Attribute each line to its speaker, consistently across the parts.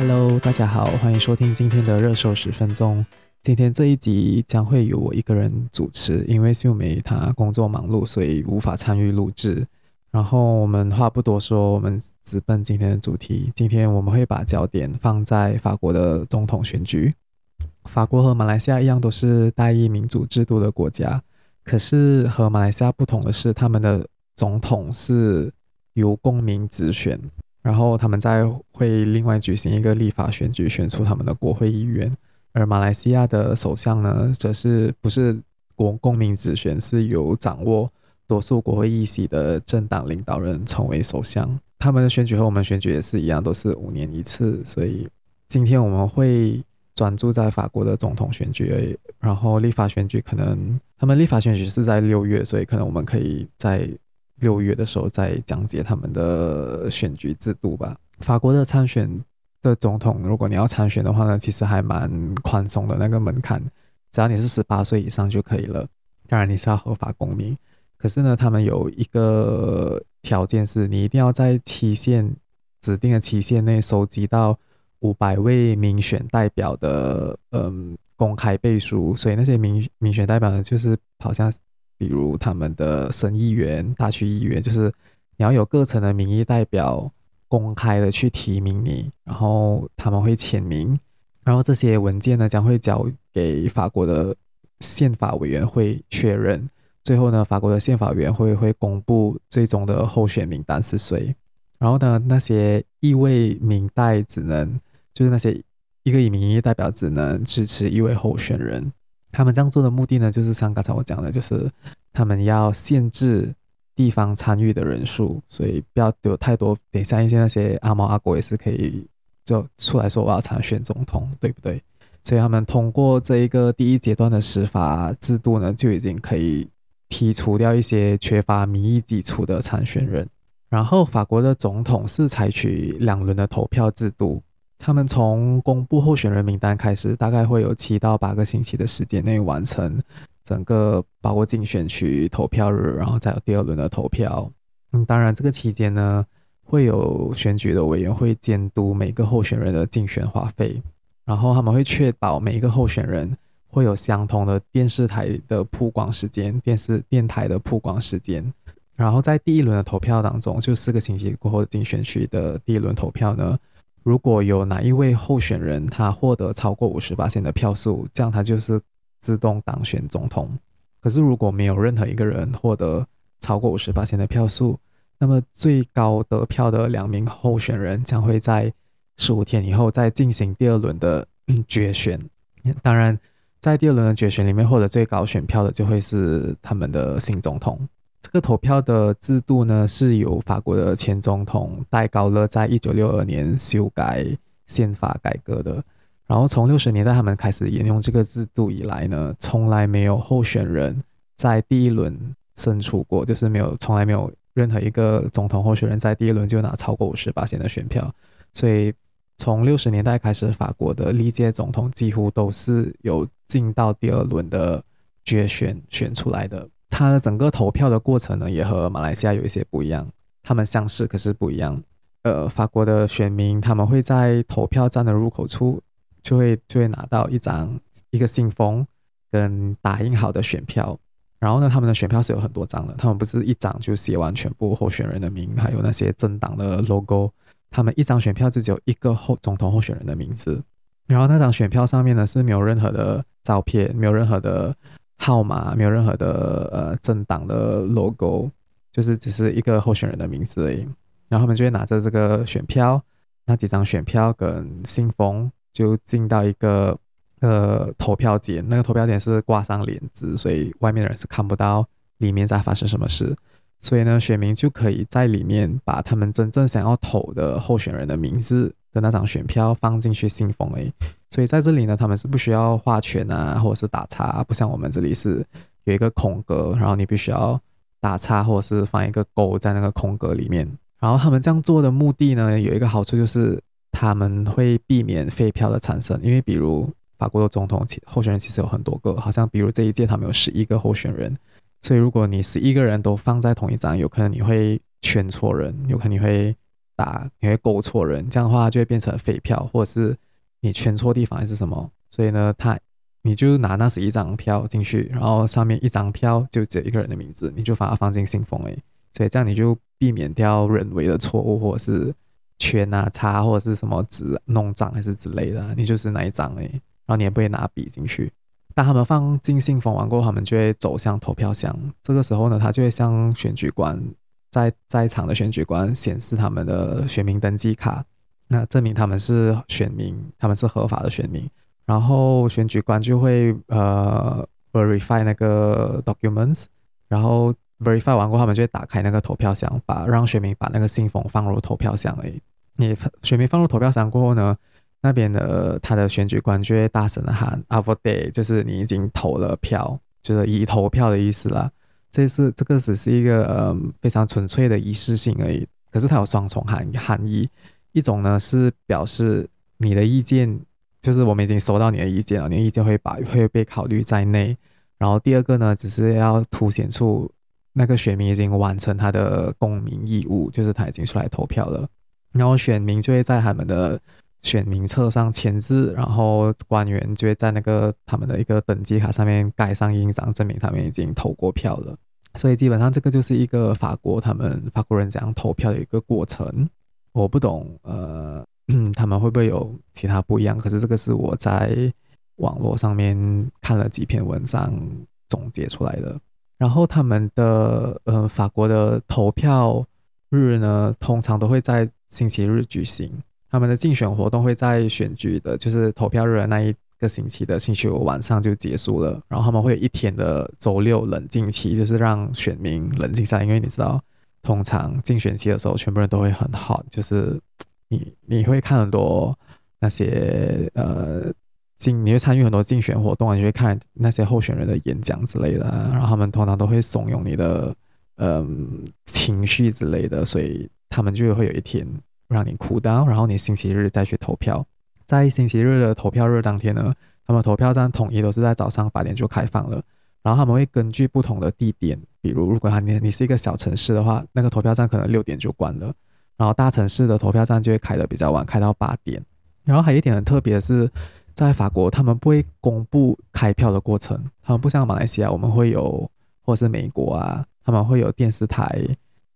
Speaker 1: Hello，大家好，欢迎收听今天的热搜十分钟。今天这一集将会由我一个人主持，因为秀梅她工作忙碌，所以无法参与录制。然后我们话不多说，我们直奔今天的主题。今天我们会把焦点放在法国的总统选举。法国和马来西亚一样，都是代议民主制度的国家。可是和马来西亚不同的是，他们的总统是由公民直选，然后他们再会另外举行一个立法选举，选出他们的国会议员。而马来西亚的首相呢，则是不是国公民直选，是由掌握多数国会议席的政党领导人成为首相。他们的选举和我们选举也是一样，都是五年一次。所以今天我们会专注在法国的总统选举而已，然后立法选举可能他们立法选举是在六月，所以可能我们可以在六月的时候再讲解他们的选举制度吧。法国的参选的总统，如果你要参选的话呢，其实还蛮宽松的，那个门槛只要你是十八岁以上就可以了。当然你是要合法公民，可是呢，他们有一个条件是你一定要在期限指定的期限内收集到。五百位民选代表的嗯公开背书，所以那些民民选代表呢，就是好像比如他们的省议员、大区议员，就是你要有各层的民意代表公开的去提名你，然后他们会签名，然后这些文件呢将会交给法国的宪法委员会确认，最后呢，法国的宪法委员会会公布最终的候选名单是谁，然后呢，那些议位民代只能。就是那些一个以民意代表只能支持一位候选人，他们这样做的目的呢，就是像刚才我讲的，就是他们要限制地方参与的人数，所以不要有太多。等一下一些那些阿猫阿狗也是可以就出来说我要参选总统，对不对？所以他们通过这一个第一阶段的司法制度呢，就已经可以剔除掉一些缺乏民意基础的参选人。然后法国的总统是采取两轮的投票制度。他们从公布候选人名单开始，大概会有七到八个星期的时间内完成整个包括竞选区投票日，然后再有第二轮的投票。嗯，当然这个期间呢，会有选举的委员会监督每个候选人的竞选花费，然后他们会确保每一个候选人会有相同的电视台的曝光时间、电视电台的曝光时间。然后在第一轮的投票当中，就四个星期过后的竞选区的第一轮投票呢。如果有哪一位候选人他获得超过五十巴仙的票数，这样他就是自动当选总统。可是如果没有任何一个人获得超过五十巴仙的票数，那么最高得票的两名候选人将会在十五天以后再进行第二轮的决选。当然，在第二轮的决选里面获得最高选票的就会是他们的新总统。这个投票的制度呢，是由法国的前总统戴高乐在一九六二年修改宪法改革的。然后从六十年代他们开始沿用这个制度以来呢，从来没有候选人在第一轮胜出过，就是没有，从来没有任何一个总统候选人在第一轮就拿超过五十八线的选票。所以从六十年代开始，法国的历届总统几乎都是有进到第二轮的决选选出来的。它的整个投票的过程呢，也和马来西亚有一些不一样。他们相似，可是不一样。呃，法国的选民他们会在投票站的入口处，就会就会拿到一张一个信封跟打印好的选票。然后呢，他们的选票是有很多张的，他们不是一张就写完全部候选人的名，还有那些政党的 logo。他们一张选票就只有一个候总统候选人的名字。然后那张选票上面呢，是没有任何的照片，没有任何的。号码没有任何的呃政党的 logo，就是只是一个候选人的名字而已。然后他们就会拿着这个选票，那几张选票跟信封，就进到一个呃投票间。那个投票间是挂上帘子，所以外面的人是看不到里面在发生什么事。所以呢，选民就可以在里面把他们真正想要投的候选人的名字的那张选票放进去信封里。所以在这里呢，他们是不需要画圈啊，或者是打叉，不像我们这里是有一个空格，然后你必须要打叉或者是放一个勾在那个空格里面。然后他们这样做的目的呢，有一个好处就是他们会避免废票的产生，因为比如法国的总统其候选人其实有很多个，好像比如这一届他们有十一个候选人，所以如果你十一个人都放在同一张，有可能你会圈错人，有可能你会。打，你会勾错人，这样的话就会变成废票，或者是你圈错地方还是什么。所以呢，他你就拿那十一张票进去，然后上面一张票就只有一个人的名字，你就把它放进信封诶。所以这样你就避免掉人为的错误，或者是圈啊、叉或者是什么纸弄脏还是之类的，你就是那一张诶，然后你也不会拿笔进去。当他们放进信封完过后，他们就会走向投票箱。这个时候呢，他就会向选举官在在场的选举官显示他们的选民登记卡，那证明他们是选民，他们是合法的选民。然后选举官就会呃 verify 那个 documents，然后 verify 完过后，他们就会打开那个投票箱，把让选民把那个信封放入投票箱。里，你选民放入投票箱过后呢，那边的他的选举官就会大声的喊 “I vote”，就是你已经投了票，就是已投票的意思啦。这是这个只是一个呃非常纯粹的仪式性而已。可是它有双重含含义，一种呢是表示你的意见，就是我们已经收到你的意见了，你的意见会把会被考虑在内。然后第二个呢，只是要凸显出那个选民已经完成他的公民义务，就是他已经出来投票了。然后选民就会在他们的。选民册上签字，然后官员就会在那个他们的一个登记卡上面盖上印章，证明他们已经投过票了。所以基本上这个就是一个法国他们法国人怎样投票的一个过程。我不懂，呃，他们会不会有其他不一样？可是这个是我在网络上面看了几篇文章总结出来的。然后他们的呃法国的投票日呢，通常都会在星期日举行。他们的竞选活动会在选举的，就是投票日的那一个星期的星期五晚上就结束了。然后他们会有一天的周六冷静期，就是让选民冷静下。因为你知道，通常竞选期的时候，全部人都会很好，就是你你会看很多那些呃竞，你会参与很多竞选活动啊，你会看那些候选人的演讲之类的，然后他们通常都会怂恿你的嗯、情绪之类的，所以他们就会有一天。让你哭到然后你星期日再去投票。在星期日的投票日当天呢，他们投票站统一都是在早上八点就开放了。然后他们会根据不同的地点，比如如果你你是一个小城市的话，那个投票站可能六点就关了。然后大城市的投票站就会开得比较晚，开到八点。然后还有一点很特别的是，在法国他们不会公布开票的过程，他们不像马来西亚，我们会有，或是美国啊，他们会有电视台，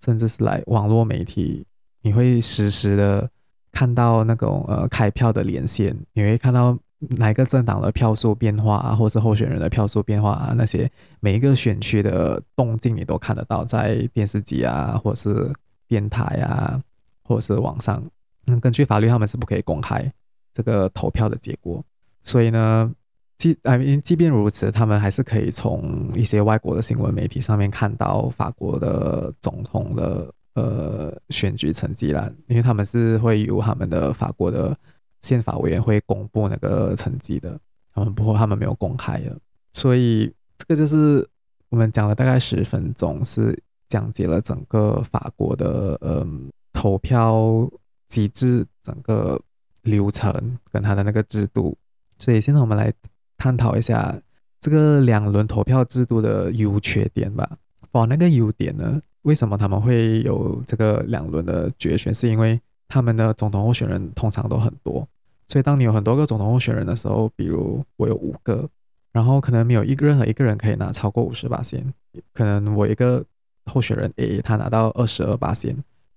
Speaker 1: 甚至是来网络媒体。你会实时的看到那种呃开票的连线，你会看到哪个政党的票数变化啊，或是候选人的票数变化啊，那些每一个选区的动静你都看得到，在电视机啊，或是电台啊，或是网上。嗯，根据法律，他们是不可以公开这个投票的结果。所以呢，即哎，即便如此，他们还是可以从一些外国的新闻媒体上面看到法国的总统的。呃，选举成绩啦，因为他们是会由他们的法国的宪法委员会公布那个成绩的，他们不过他们没有公开的，所以这个就是我们讲了大概十分钟，是讲解了整个法国的呃投票机制、整个流程跟他的那个制度，所以现在我们来探讨一下这个两轮投票制度的优缺点吧。哦，那个优点呢？为什么他们会有这个两轮的决选？是因为他们的总统候选人通常都很多，所以当你有很多个总统候选人的时候，比如我有五个，然后可能没有一个任何一个人可以拿超过五十八仙，可能我一个候选人 A 他拿到二十二八仙，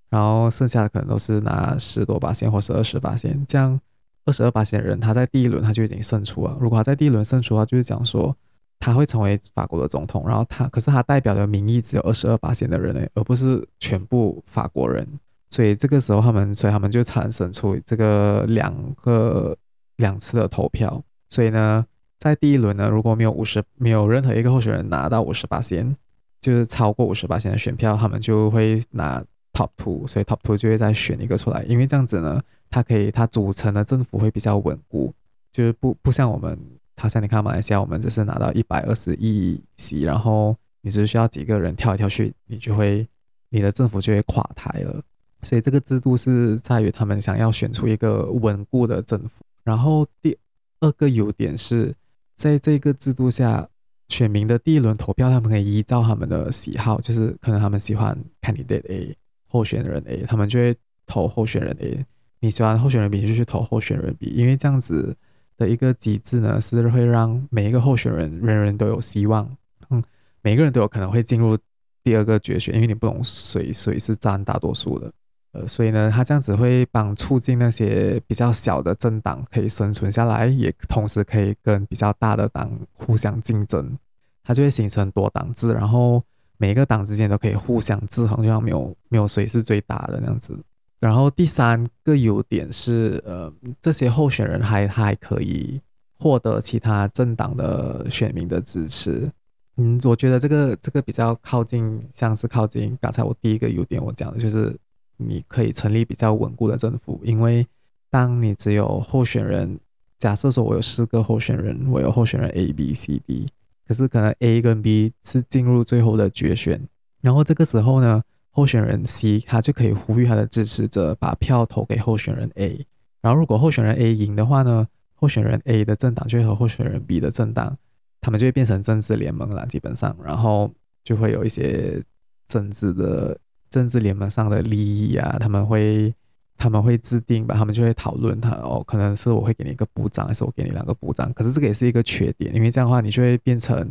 Speaker 1: 然后剩下的可能都是拿十多八仙或是二十八仙，这样二十二八仙的人他在第一轮他就已经胜出了。如果他在第一轮胜出的话，就是讲说。他会成为法国的总统，然后他可是他代表的民意只有二十二巴仙的人，而不是全部法国人，所以这个时候他们，所以他们就产生出这个两个两次的投票。所以呢，在第一轮呢，如果没有五十，没有任何一个候选人拿到五十八线，就是超过五十八线的选票，他们就会拿 top two，所以 top two 就会再选一个出来，因为这样子呢，他可以他组成的政府会比较稳固，就是不不像我们。他像你看马来西亚，我们只是拿到一百二十亿席，然后你只需要几个人跳来跳去，你就会你的政府就会垮台了。所以这个制度是在于他们想要选出一个稳固的政府。然后第二个优点是在这个制度下，选民的第一轮投票，他们可以依照他们的喜好，就是可能他们喜欢 candidate A 候选人 A，他们就会投候选人 A，你喜欢候选人 B 就去投候选人 B，因为这样子的一个机制呢，是会让每一个候选人人人都有希望，嗯，每个人都有可能会进入第二个决选，因为你不懂谁谁是占大多数的，呃，所以呢，他这样子会帮促进那些比较小的政党可以生存下来，也同时可以跟比较大的党互相竞争，它就会形成多党制，然后。每一个党之间都可以互相制衡，就像没有没有谁是最大的那样子。然后第三个优点是，呃，这些候选人还还可以获得其他政党的选民的支持。嗯，我觉得这个这个比较靠近，像是靠近刚才我第一个优点我讲的就是，你可以成立比较稳固的政府，因为当你只有候选人，假设说我有四个候选人，我有候选人 A、B、C、D。可是可能 A 跟 B 是进入最后的决选，然后这个时候呢，候选人 C 他就可以呼吁他的支持者把票投给候选人 A，然后如果候选人 A 赢的话呢，候选人 A 的政党就会和候选人 B 的政党，他们就会变成政治联盟了，基本上，然后就会有一些政治的政治联盟上的利益啊，他们会。他们会制定吧，他们就会讨论他哦，可能是我会给你一个部长，还是我给你两个部长？可是这个也是一个缺点，因为这样的话，你就会变成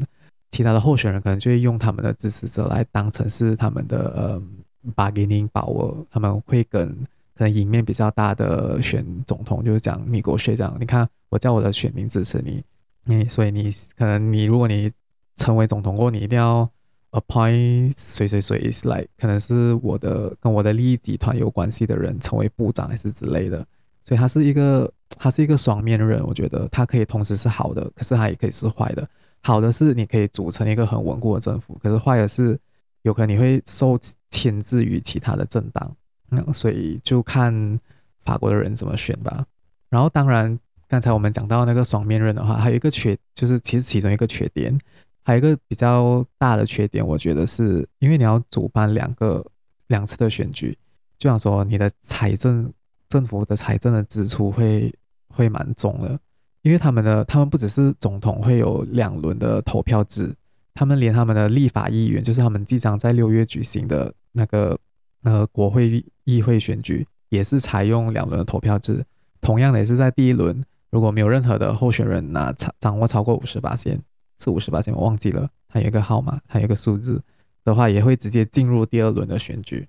Speaker 1: 其他的候选人可能就会用他们的支持者来当成是他们的呃 bargaining power，他们会跟可能赢面比较大的选总统就是讲你给我学长，你看我叫我的选民支持你，你所以你可能你如果你成为总统过，你一定要。appoint 谁谁谁来，可能是我的跟我的利益集团有关系的人成为部长还是之类的，所以他是一个他是一个双面人，我觉得他可以同时是好的，可是他也可以是坏的。好的是你可以组成一个很稳固的政府，可是坏的是有可能你会受牵制于其他的政党，嗯，所以就看法国的人怎么选吧。然后当然刚才我们讲到那个双面刃的话，还有一个缺就是其实其中一个缺点。还有一个比较大的缺点，我觉得是因为你要主办两个两次的选举，就想说你的财政政府的财政的支出会会蛮重的，因为他们的他们不只是总统会有两轮的投票制，他们连他们的立法议员，就是他们即将在六月举行的那个呃国会议会选举，也是采用两轮的投票制。同样的，也是在第一轮，如果没有任何的候选人拿掌掌握超过五十八线。是五十八线，我忘记了，它有一个号码，它有一个数字的话，也会直接进入第二轮的选举，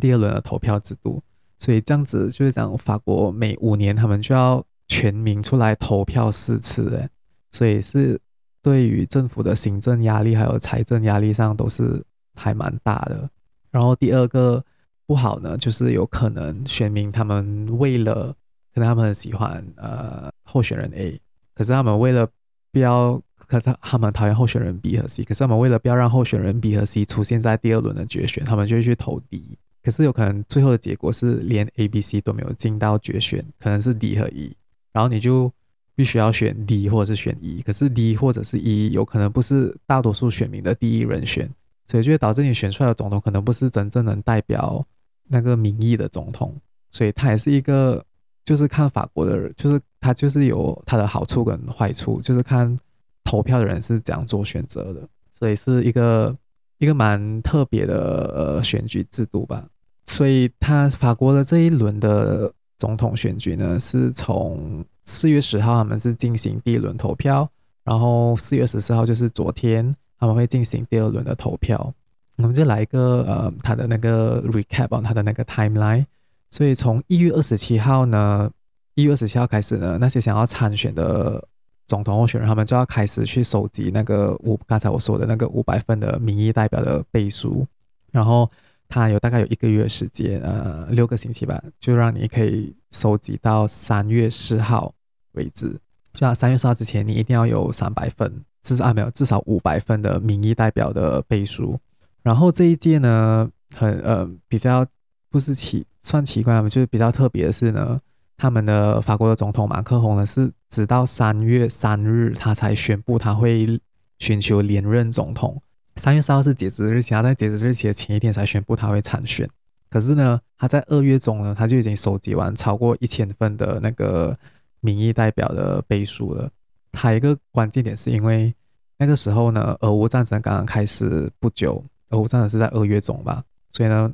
Speaker 1: 第二轮的投票制度。所以这样子就是讲，法国每五年他们就要全民出来投票四次，哎，所以是对于政府的行政压力还有财政压力上都是还蛮大的。然后第二个不好呢，就是有可能选民他们为了可能他们很喜欢呃候选人 A，可是他们为了不要。可是他们讨厌候选人 B 和 C，可是他们为了不要让候选人 B 和 C 出现在第二轮的决选，他们就会去投 D。可是有可能最后的结果是连 A、B、C 都没有进到决选，可能是 D 和 E，然后你就必须要选 D 或者是选 E。可是 D 或者是 E 有可能不是大多数选民的第一人选，所以就会导致你选出来的总统可能不是真正能代表那个民意的总统。所以它也是一个，就是看法国的人，就是它就是有它的好处跟坏处，就是看。投票的人是怎样做选择的，所以是一个一个蛮特别的呃选举制度吧。所以他法国的这一轮的总统选举呢，是从四月十号他们是进行第一轮投票，然后四月十四号就是昨天他们会进行第二轮的投票。我们就来一个呃他的那个 recap on 他的那个 timeline。所以从一月二十七号呢，一月二十七号开始呢，那些想要参选的。总统候选人他们就要开始去收集那个五，刚才我说的那个五百份的民意代表的背书，然后他有大概有一个月时间，呃，六个星期吧，就让你可以收集到三月四号为止。就像三月四号之前，你一定要有三百份，至少啊没有至少五百份的民意代表的背书。然后这一届呢，很呃比较不是奇算奇怪嘛，就是比较特别的是呢。他们的法国的总统马克宏呢，是直到三月三日，他才宣布他会寻求连任总统。三月三号是截止日期，他在截止日期的前一天才宣布他会参选。可是呢，他在二月中呢，他就已经收集完超过一千份的那个民意代表的背书了。他一个关键点是因为那个时候呢，俄乌战争刚刚开始不久，俄乌战争是在二月中吧，所以呢。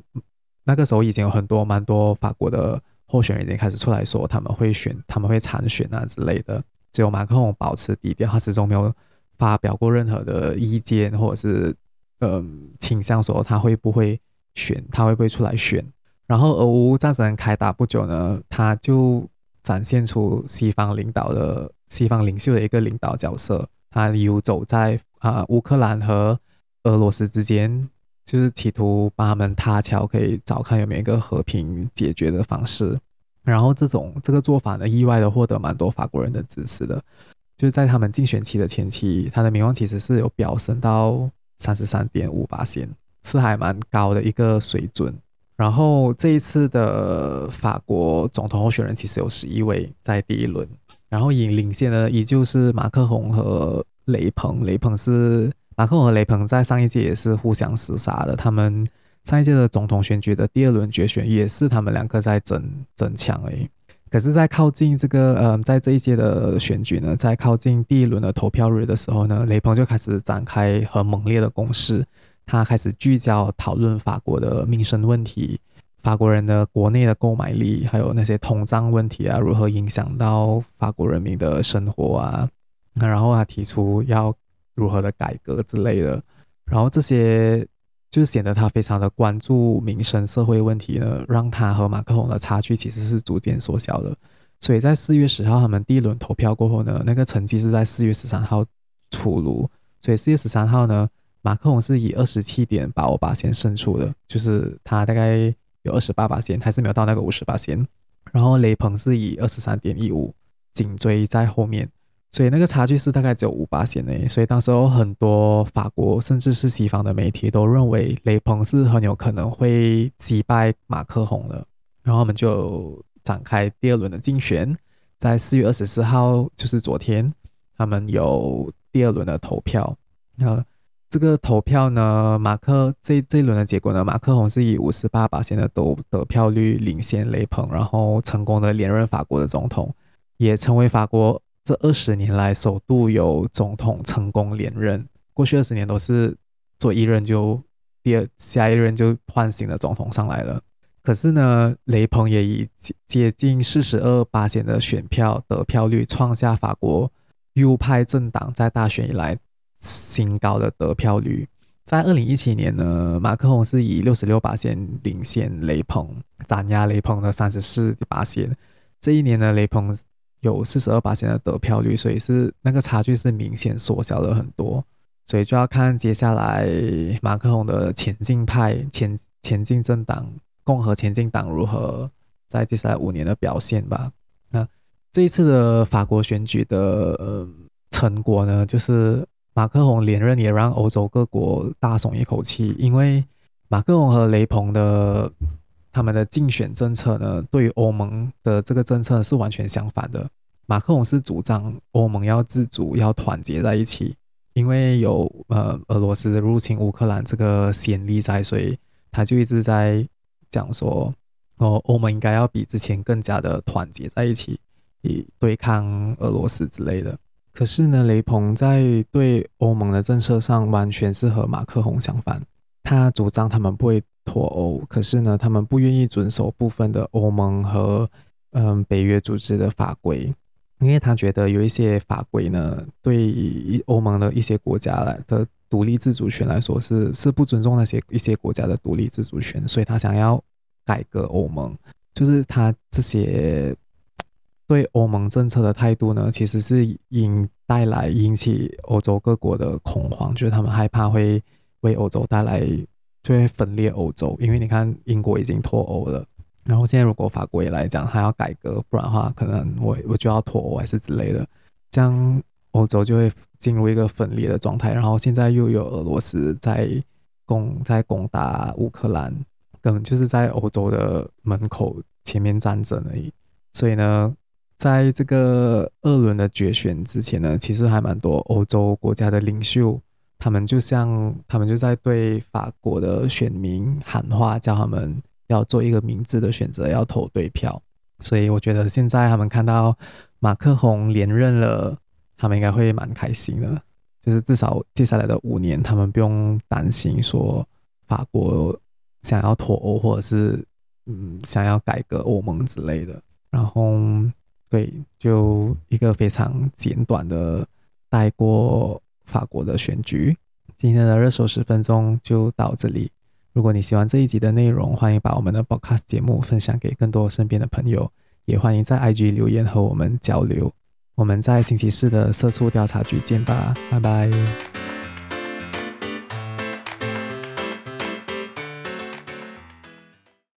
Speaker 1: 那个时候已经有很多蛮多法国的候选人已经开始出来说他们会选，他们会参选啊之类的。只有马克龙保持低调，他始终没有发表过任何的意见，或者是嗯倾向说他会不会选，他会不会出来选。然后俄乌战争开打不久呢，他就展现出西方领导的西方领袖的一个领导角色，他游走在啊、呃、乌克兰和俄罗斯之间。就是企图把他们搭桥，可以找看有没有一个和平解决的方式。然后这种这个做法呢，意外的获得蛮多法国人的支持的。就是在他们竞选期的前期，他的民望其实是有飙升到三十三点五巴仙，是还蛮高的一个水准。然后这一次的法国总统候选人其实有十一位在第一轮，然后以领先的依旧是马克宏和雷朋。雷朋是。马克宏和雷朋在上一届也是互相厮杀的，他们上一届的总统选举的第二轮决选也是他们两个在争争抢而已。可是，在靠近这个呃，在这一届的选举呢，在靠近第一轮的投票日的时候呢，雷朋就开始展开很猛烈的攻势，他开始聚焦讨论法国的民生问题，法国人的国内的购买力，还有那些通胀问题啊，如何影响到法国人民的生活啊，那然后他提出要。如何的改革之类的，然后这些就显得他非常的关注民生社会问题呢，让他和马克宏的差距其实是逐渐缩小的。所以在四月十号他们第一轮投票过后呢，那个成绩是在四月十三号出炉。所以四月十三号呢，马克宏是以二十七点八五巴仙胜出的，就是他大概有二十八巴仙，还是没有到那个五十巴仙。然后雷鹏是以二十三点一五紧追在后面。所以那个差距是大概只有五八线诶，所以当时候很多法国甚至是西方的媒体都认为雷朋是很有可能会击败马克宏的，然后我们就展开第二轮的竞选，在四月二十四号，就是昨天，他们有第二轮的投票。那这个投票呢，马克这这一轮的结果呢，马克宏是以五十八巴仙的得得票率领先雷朋，然后成功的连任法国的总统，也成为法国。这二十年来，首度有总统成功连任。过去二十年都是做一任就第二下一任就换新的总统上来了。可是呢，雷朋也以接近四十二巴仙的选票得票率，创下法国右派政党在大选以来新高的得票率。在二零一七年呢，马克龙是以六十六巴仙领先雷朋，斩压雷朋的三十四巴仙。这一年呢，雷朋。有四十二八的得票率，所以是那个差距是明显缩小了很多，所以就要看接下来马克龙的前进派前前进政党共和前进党如何在接下来五年的表现吧。那这一次的法国选举的成果呢，就是马克龙连任也让欧洲各国大松一口气，因为马克龙和雷朋的。他们的竞选政策呢，对于欧盟的这个政策是完全相反的。马克龙是主张欧盟要自主、要团结在一起，因为有呃俄罗斯入侵乌克兰这个先例在，所以他就一直在讲说，哦，欧盟应该要比之前更加的团结在一起，以对抗俄罗斯之类的。可是呢，雷鹏在对欧盟的政策上完全是和马克龙相反，他主张他们不会。脱欧，可是呢，他们不愿意遵守部分的欧盟和嗯北约组织的法规，因为他觉得有一些法规呢，对欧盟的一些国家来的独立自主权来说是是不尊重那些一些国家的独立自主权，所以他想要改革欧盟，就是他这些对欧盟政策的态度呢，其实是引带来引起欧洲各国的恐慌，就是他们害怕会为欧洲带来。就会分裂欧洲，因为你看英国已经脱欧了，然后现在如果法国也来讲，还要改革，不然的话，可能我我就要脱欧还是之类的，这样欧洲就会进入一个分裂的状态。然后现在又有俄罗斯在攻在攻打乌克兰，根本就是在欧洲的门口前面战争而已。所以呢，在这个二轮的决选之前呢，其实还蛮多欧洲国家的领袖。他们就像，他们就在对法国的选民喊话，叫他们要做一个明智的选择，要投对票。所以我觉得现在他们看到马克宏连任了，他们应该会蛮开心的。就是至少接下来的五年，他们不用担心说法国想要脱欧，或者是嗯想要改革欧盟之类的。然后对，就一个非常简短的带过法国的选举。今天的热搜十分钟就到这里。如果你喜欢这一集的内容，欢迎把我们的 Podcast 节目分享给更多身边的朋友，也欢迎在 IG 留言和我们交流。我们在星期四的色素调查局见吧，拜拜。